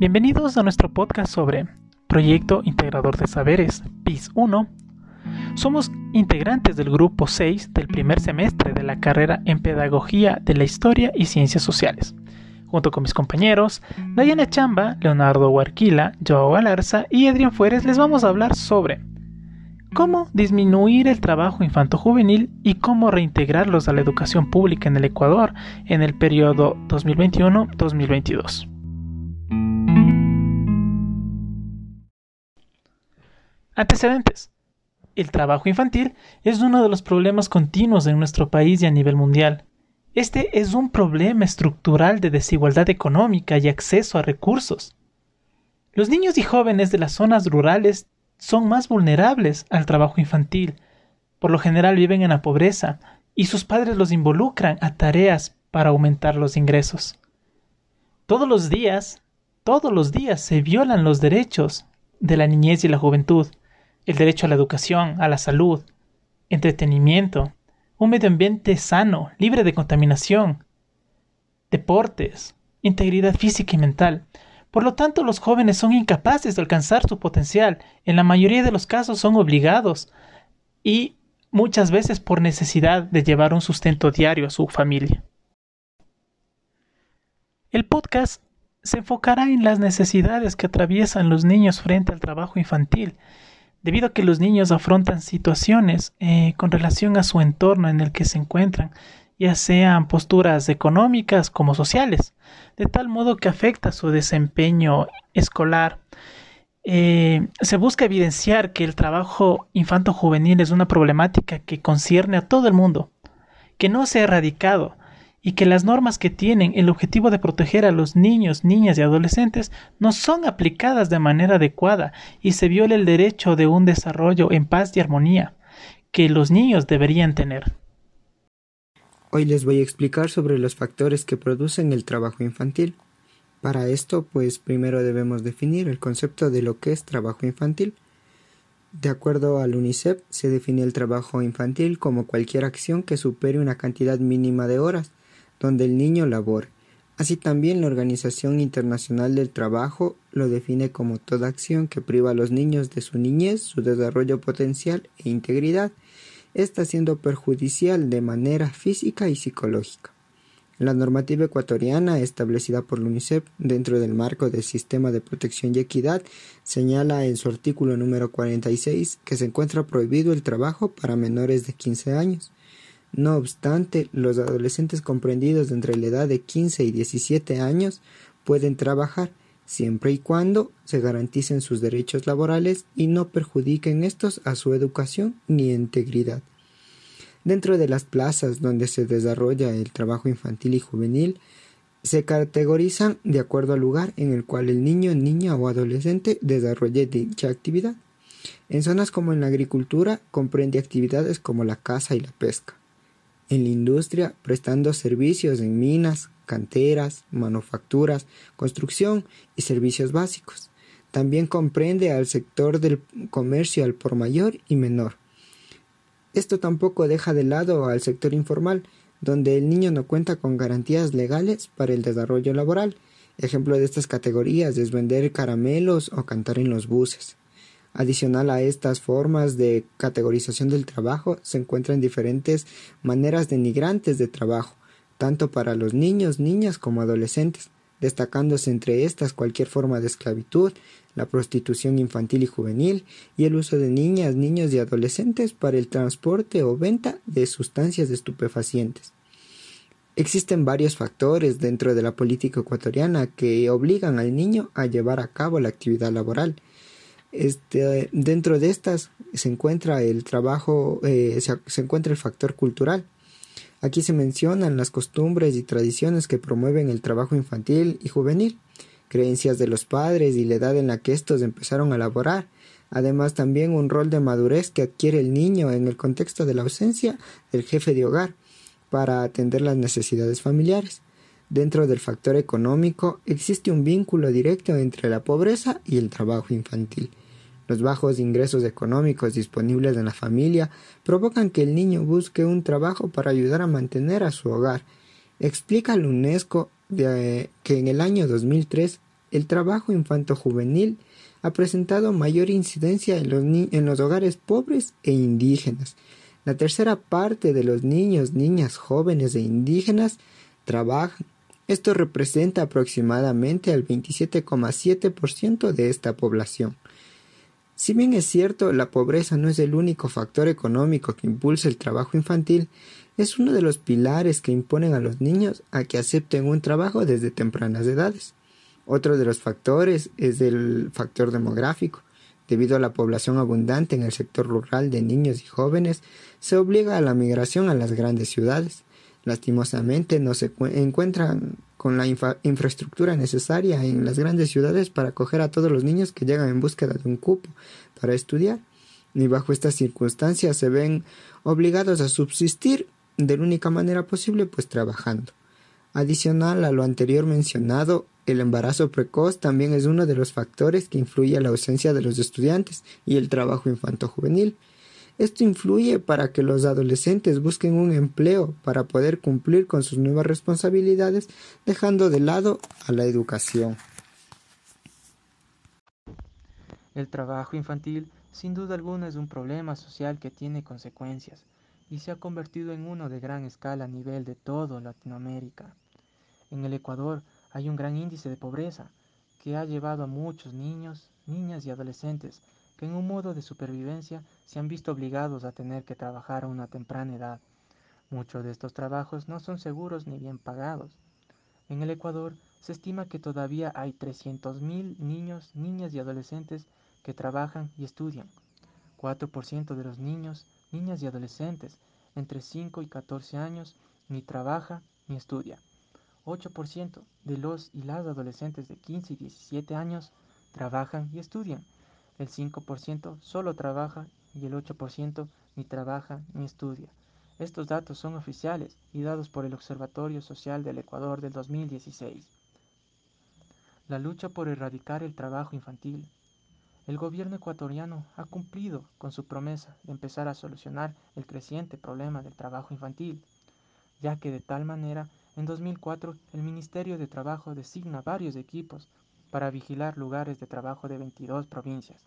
Bienvenidos a nuestro podcast sobre Proyecto Integrador de Saberes, PIS 1. Somos integrantes del grupo 6 del primer semestre de la carrera en Pedagogía de la Historia y Ciencias Sociales. Junto con mis compañeros, Dayana Chamba, Leonardo Huarquila, Joao Galarza y Adrián Fuérez les vamos a hablar sobre cómo disminuir el trabajo infanto-juvenil y cómo reintegrarlos a la educación pública en el Ecuador en el periodo 2021-2022. Antecedentes. El trabajo infantil es uno de los problemas continuos en nuestro país y a nivel mundial. Este es un problema estructural de desigualdad económica y acceso a recursos. Los niños y jóvenes de las zonas rurales son más vulnerables al trabajo infantil. Por lo general viven en la pobreza y sus padres los involucran a tareas para aumentar los ingresos. Todos los días, todos los días se violan los derechos de la niñez y la juventud el derecho a la educación, a la salud, entretenimiento, un medio ambiente sano, libre de contaminación, deportes, integridad física y mental. Por lo tanto, los jóvenes son incapaces de alcanzar su potencial. En la mayoría de los casos son obligados y muchas veces por necesidad de llevar un sustento diario a su familia. El podcast se enfocará en las necesidades que atraviesan los niños frente al trabajo infantil debido a que los niños afrontan situaciones eh, con relación a su entorno en el que se encuentran, ya sean posturas económicas como sociales, de tal modo que afecta su desempeño escolar. Eh, se busca evidenciar que el trabajo infanto-juvenil es una problemática que concierne a todo el mundo, que no se ha erradicado, y que las normas que tienen el objetivo de proteger a los niños, niñas y adolescentes no son aplicadas de manera adecuada y se viola el derecho de un desarrollo en paz y armonía que los niños deberían tener. Hoy les voy a explicar sobre los factores que producen el trabajo infantil. Para esto, pues primero debemos definir el concepto de lo que es trabajo infantil. De acuerdo al UNICEF, se define el trabajo infantil como cualquier acción que supere una cantidad mínima de horas donde el niño labore. Así también la Organización Internacional del Trabajo lo define como toda acción que priva a los niños de su niñez, su desarrollo potencial e integridad, está siendo perjudicial de manera física y psicológica. La normativa ecuatoriana establecida por la UNICEF dentro del marco del Sistema de Protección y Equidad señala en su artículo número 46 que se encuentra prohibido el trabajo para menores de 15 años. No obstante, los adolescentes comprendidos entre la edad de 15 y 17 años pueden trabajar siempre y cuando se garanticen sus derechos laborales y no perjudiquen estos a su educación ni integridad. Dentro de las plazas donde se desarrolla el trabajo infantil y juvenil, se categorizan de acuerdo al lugar en el cual el niño, niña o adolescente desarrolle dicha actividad. En zonas como en la agricultura comprende actividades como la caza y la pesca en la industria prestando servicios en minas, canteras, manufacturas, construcción y servicios básicos. También comprende al sector del comercio al por mayor y menor. Esto tampoco deja de lado al sector informal, donde el niño no cuenta con garantías legales para el desarrollo laboral. Ejemplo de estas categorías es vender caramelos o cantar en los buses. Adicional a estas formas de categorización del trabajo, se encuentran diferentes maneras denigrantes de trabajo, tanto para los niños, niñas como adolescentes, destacándose entre estas cualquier forma de esclavitud, la prostitución infantil y juvenil y el uso de niñas, niños y adolescentes para el transporte o venta de sustancias estupefacientes. Existen varios factores dentro de la política ecuatoriana que obligan al niño a llevar a cabo la actividad laboral, este, dentro de estas se encuentra el trabajo, eh, se, encuentra el factor cultural. Aquí se mencionan las costumbres y tradiciones que promueven el trabajo infantil y juvenil, creencias de los padres y la edad en la que estos empezaron a laborar, además también un rol de madurez que adquiere el niño en el contexto de la ausencia del jefe de hogar para atender las necesidades familiares. Dentro del factor económico existe un vínculo directo entre la pobreza y el trabajo infantil. Los bajos ingresos económicos disponibles en la familia provocan que el niño busque un trabajo para ayudar a mantener a su hogar. Explica la UNESCO que en el año 2003 el trabajo infanto-juvenil ha presentado mayor incidencia en los, en los hogares pobres e indígenas. La tercera parte de los niños, niñas, jóvenes e indígenas trabajan. Esto representa aproximadamente al 27,7% de esta población. Si bien es cierto, la pobreza no es el único factor económico que impulsa el trabajo infantil, es uno de los pilares que imponen a los niños a que acepten un trabajo desde tempranas edades. Otro de los factores es el factor demográfico. Debido a la población abundante en el sector rural de niños y jóvenes, se obliga a la migración a las grandes ciudades. Lastimosamente no se encuentran con la infraestructura necesaria en las grandes ciudades para acoger a todos los niños que llegan en búsqueda de un cupo para estudiar, y bajo estas circunstancias se ven obligados a subsistir de la única manera posible, pues trabajando. Adicional a lo anterior mencionado, el embarazo precoz también es uno de los factores que influye a la ausencia de los estudiantes y el trabajo infanto-juvenil. Esto influye para que los adolescentes busquen un empleo para poder cumplir con sus nuevas responsabilidades, dejando de lado a la educación. El trabajo infantil sin duda alguna es un problema social que tiene consecuencias y se ha convertido en uno de gran escala a nivel de todo Latinoamérica. En el Ecuador hay un gran índice de pobreza que ha llevado a muchos niños, niñas y adolescentes que en un modo de supervivencia se han visto obligados a tener que trabajar a una temprana edad. Muchos de estos trabajos no son seguros ni bien pagados. En el Ecuador se estima que todavía hay 300.000 niños, niñas y adolescentes que trabajan y estudian. 4% de los niños, niñas y adolescentes entre 5 y 14 años ni trabaja ni estudia. 8% de los y las adolescentes de 15 y 17 años trabajan y estudian. El 5% solo trabaja y el 8% ni trabaja ni estudia. Estos datos son oficiales y dados por el Observatorio Social del Ecuador del 2016. La lucha por erradicar el trabajo infantil. El gobierno ecuatoriano ha cumplido con su promesa de empezar a solucionar el creciente problema del trabajo infantil, ya que de tal manera en 2004, el Ministerio de Trabajo designa varios equipos para vigilar lugares de trabajo de 22 provincias.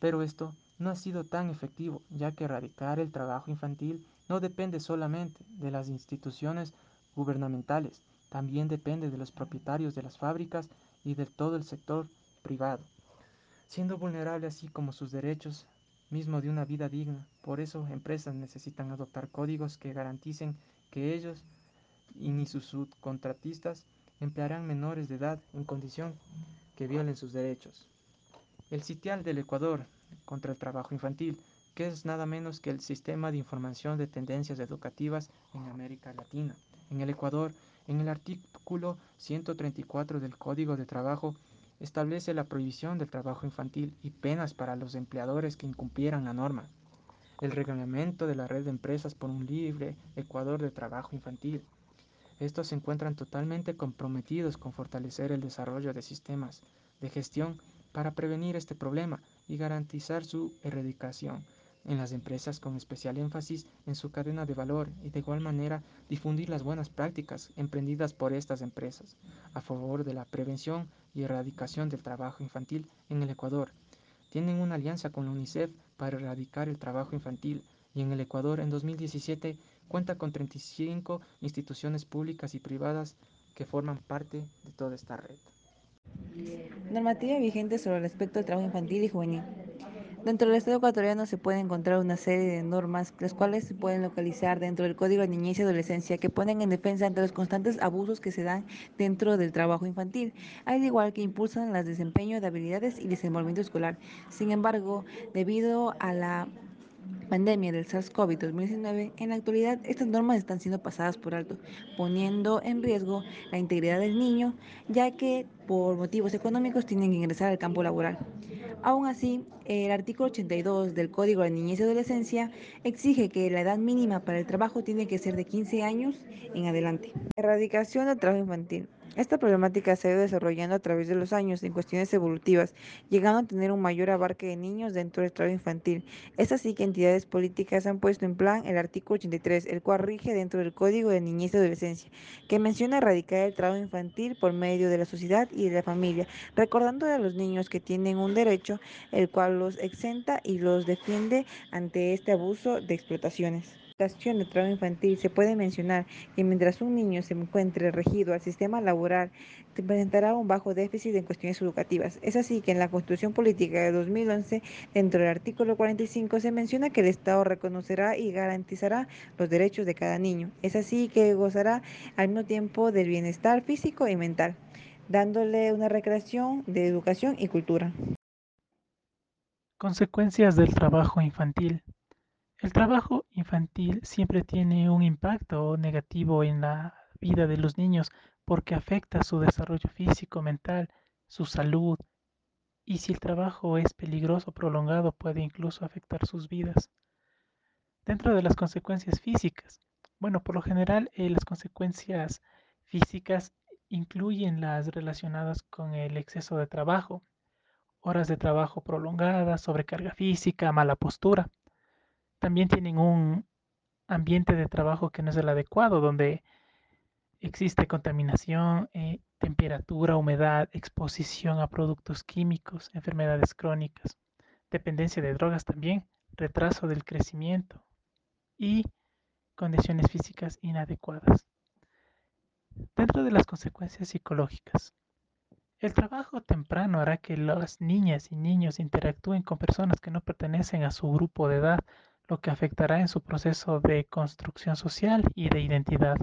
Pero esto no ha sido tan efectivo, ya que erradicar el trabajo infantil no depende solamente de las instituciones gubernamentales, también depende de los propietarios de las fábricas y de todo el sector privado, siendo vulnerable así como sus derechos mismo de una vida digna. Por eso empresas necesitan adoptar códigos que garanticen que ellos y ni sus subcontratistas emplearán menores de edad en condición que violen sus derechos. El sitial del Ecuador contra el trabajo infantil, que es nada menos que el sistema de información de tendencias educativas en América Latina. En el Ecuador, en el artículo 134 del Código de Trabajo, establece la prohibición del trabajo infantil y penas para los empleadores que incumplieran la norma el reglamento de la red de empresas por un libre Ecuador de trabajo infantil. Estos se encuentran totalmente comprometidos con fortalecer el desarrollo de sistemas de gestión para prevenir este problema y garantizar su erradicación. En las empresas con especial énfasis en su cadena de valor y de igual manera difundir las buenas prácticas emprendidas por estas empresas a favor de la prevención y erradicación del trabajo infantil en el Ecuador. Tienen una alianza con la UNICEF para erradicar el trabajo infantil y en el Ecuador en 2017 cuenta con 35 instituciones públicas y privadas que forman parte de toda esta red. Normativa vigente sobre el respecto al trabajo infantil y juvenil. Dentro del Estado ecuatoriano se puede encontrar una serie de normas, las cuales se pueden localizar dentro del Código de Niñez y Adolescencia, que ponen en defensa ante los constantes abusos que se dan dentro del trabajo infantil, al igual que impulsan el desempeño de habilidades y desenvolvimiento escolar. Sin embargo, debido a la pandemia del SARS-CoV-2019, en la actualidad estas normas están siendo pasadas por alto, poniendo en riesgo la integridad del niño, ya que por motivos económicos tienen que ingresar al campo laboral. Aún así, el artículo 82 del Código de Niñez y Adolescencia exige que la edad mínima para el trabajo tiene que ser de 15 años en adelante. Erradicación del trabajo infantil. Esta problemática se ha ido desarrollando a través de los años en cuestiones evolutivas, llegando a tener un mayor abarque de niños dentro del trabajo infantil. Es así que entidades políticas han puesto en plan el artículo 83, el cual rige dentro del Código de Niñez y Adolescencia, que menciona erradicar el trabajo infantil por medio de la sociedad y de la familia, recordando a los niños que tienen un derecho, el cual los exenta y los defiende ante este abuso de explotaciones de trabajo infantil se puede mencionar que mientras un niño se encuentre regido al sistema laboral, presentará un bajo déficit en cuestiones educativas. Es así que en la Constitución Política de 2011, dentro del artículo 45, se menciona que el Estado reconocerá y garantizará los derechos de cada niño. Es así que gozará al mismo tiempo del bienestar físico y mental, dándole una recreación de educación y cultura. Consecuencias del trabajo infantil. El trabajo infantil siempre tiene un impacto negativo en la vida de los niños porque afecta su desarrollo físico, mental, su salud y si el trabajo es peligroso, prolongado, puede incluso afectar sus vidas. Dentro de las consecuencias físicas, bueno, por lo general eh, las consecuencias físicas incluyen las relacionadas con el exceso de trabajo, horas de trabajo prolongadas, sobrecarga física, mala postura también tienen un ambiente de trabajo que no es el adecuado, donde existe contaminación, eh, temperatura, humedad, exposición a productos químicos, enfermedades crónicas, dependencia de drogas también, retraso del crecimiento y condiciones físicas inadecuadas. Dentro de las consecuencias psicológicas, el trabajo temprano hará que las niñas y niños interactúen con personas que no pertenecen a su grupo de edad, lo que afectará en su proceso de construcción social y de identidad.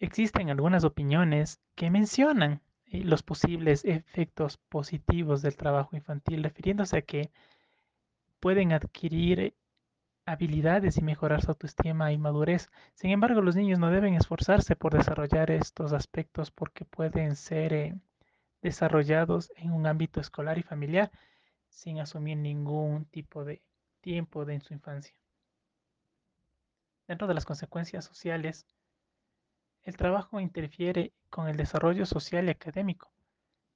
Existen algunas opiniones que mencionan eh, los posibles efectos positivos del trabajo infantil, refiriéndose a que pueden adquirir habilidades y mejorar su autoestima y madurez. Sin embargo, los niños no deben esforzarse por desarrollar estos aspectos porque pueden ser eh, desarrollados en un ámbito escolar y familiar sin asumir ningún tipo de tiempo de su infancia. Dentro de las consecuencias sociales, el trabajo interfiere con el desarrollo social y académico.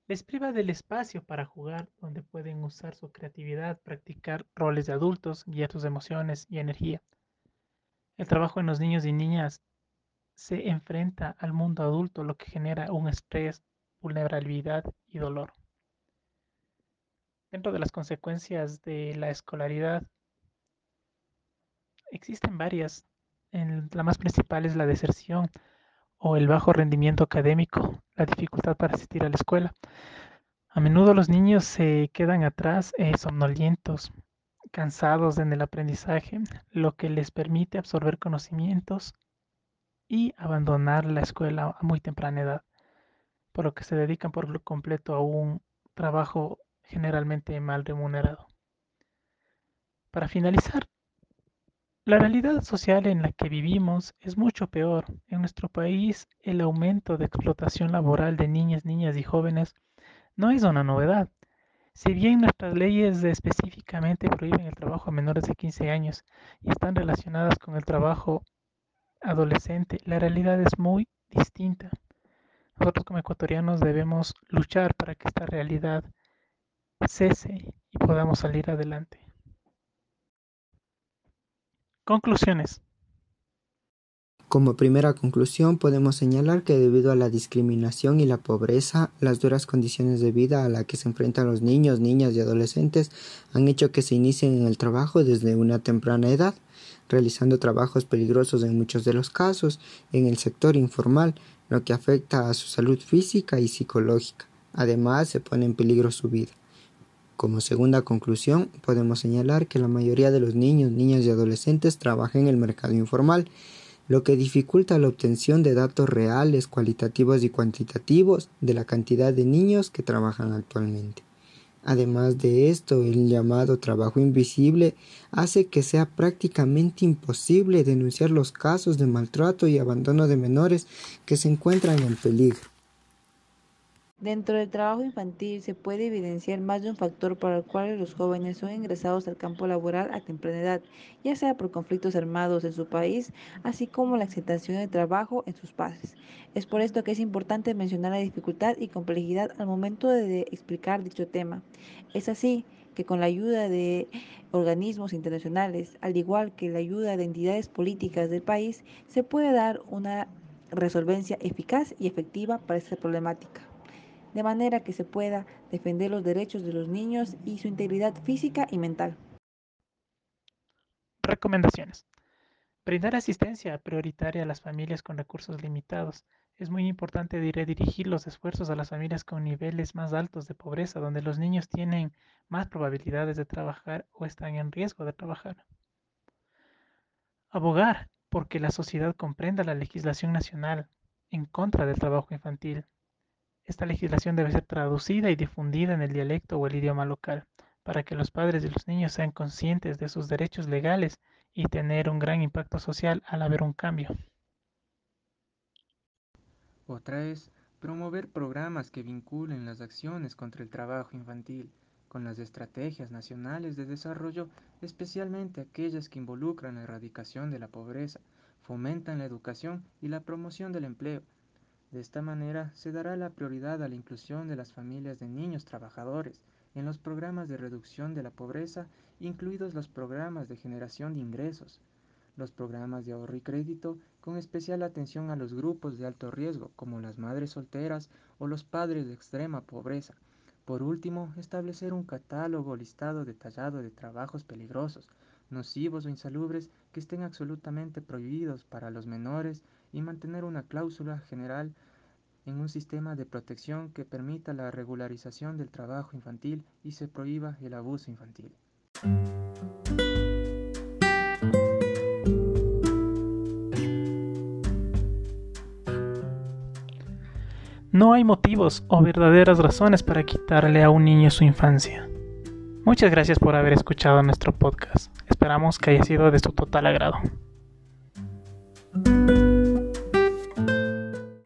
Les priva del espacio para jugar, donde pueden usar su creatividad, practicar roles de adultos, guiar sus emociones y energía. El trabajo en los niños y niñas se enfrenta al mundo adulto, lo que genera un estrés, vulnerabilidad y dolor. Dentro de las consecuencias de la escolaridad, existen varias. la más principal es la deserción o el bajo rendimiento académico, la dificultad para asistir a la escuela. A menudo los niños se quedan atrás, eh, somnolientos, cansados en el aprendizaje, lo que les permite absorber conocimientos y abandonar la escuela a muy temprana edad, por lo que se dedican por completo a un trabajo generalmente mal remunerado. Para finalizar, la realidad social en la que vivimos es mucho peor. En nuestro país, el aumento de explotación laboral de niñas, niñas y jóvenes no es una novedad. Si bien nuestras leyes específicamente prohíben el trabajo a menores de 15 años y están relacionadas con el trabajo adolescente, la realidad es muy distinta. Nosotros como ecuatorianos debemos luchar para que esta realidad cese y podamos salir adelante. Conclusiones. Como primera conclusión podemos señalar que debido a la discriminación y la pobreza, las duras condiciones de vida a las que se enfrentan los niños, niñas y adolescentes han hecho que se inicien en el trabajo desde una temprana edad, realizando trabajos peligrosos en muchos de los casos en el sector informal, lo que afecta a su salud física y psicológica. Además, se pone en peligro su vida. Como segunda conclusión, podemos señalar que la mayoría de los niños, niñas y adolescentes trabajan en el mercado informal, lo que dificulta la obtención de datos reales, cualitativos y cuantitativos de la cantidad de niños que trabajan actualmente. Además de esto, el llamado trabajo invisible hace que sea prácticamente imposible denunciar los casos de maltrato y abandono de menores que se encuentran en peligro. Dentro del trabajo infantil se puede evidenciar más de un factor para el cual los jóvenes son ingresados al campo laboral a temprana edad, ya sea por conflictos armados en su país, así como la aceptación del trabajo en sus padres. Es por esto que es importante mencionar la dificultad y complejidad al momento de explicar dicho tema. Es así que con la ayuda de organismos internacionales, al igual que la ayuda de entidades políticas del país, se puede dar una resolvencia eficaz y efectiva para esta problemática de manera que se pueda defender los derechos de los niños y su integridad física y mental. Recomendaciones. Brindar asistencia prioritaria a las familias con recursos limitados. Es muy importante redirigir los esfuerzos a las familias con niveles más altos de pobreza, donde los niños tienen más probabilidades de trabajar o están en riesgo de trabajar. Abogar porque la sociedad comprenda la legislación nacional en contra del trabajo infantil, esta legislación debe ser traducida y difundida en el dialecto o el idioma local, para que los padres y los niños sean conscientes de sus derechos legales y tener un gran impacto social al haber un cambio. Otra es promover programas que vinculen las acciones contra el trabajo infantil con las estrategias nacionales de desarrollo, especialmente aquellas que involucran la erradicación de la pobreza, fomentan la educación y la promoción del empleo, de esta manera se dará la prioridad a la inclusión de las familias de niños trabajadores en los programas de reducción de la pobreza, incluidos los programas de generación de ingresos, los programas de ahorro y crédito, con especial atención a los grupos de alto riesgo, como las madres solteras o los padres de extrema pobreza. Por último, establecer un catálogo listado detallado de trabajos peligrosos, nocivos o insalubres que estén absolutamente prohibidos para los menores y mantener una cláusula general en un sistema de protección que permita la regularización del trabajo infantil y se prohíba el abuso infantil. No hay motivos o verdaderas razones para quitarle a un niño su infancia. Muchas gracias por haber escuchado nuestro podcast. Esperamos que haya sido de su total agrado.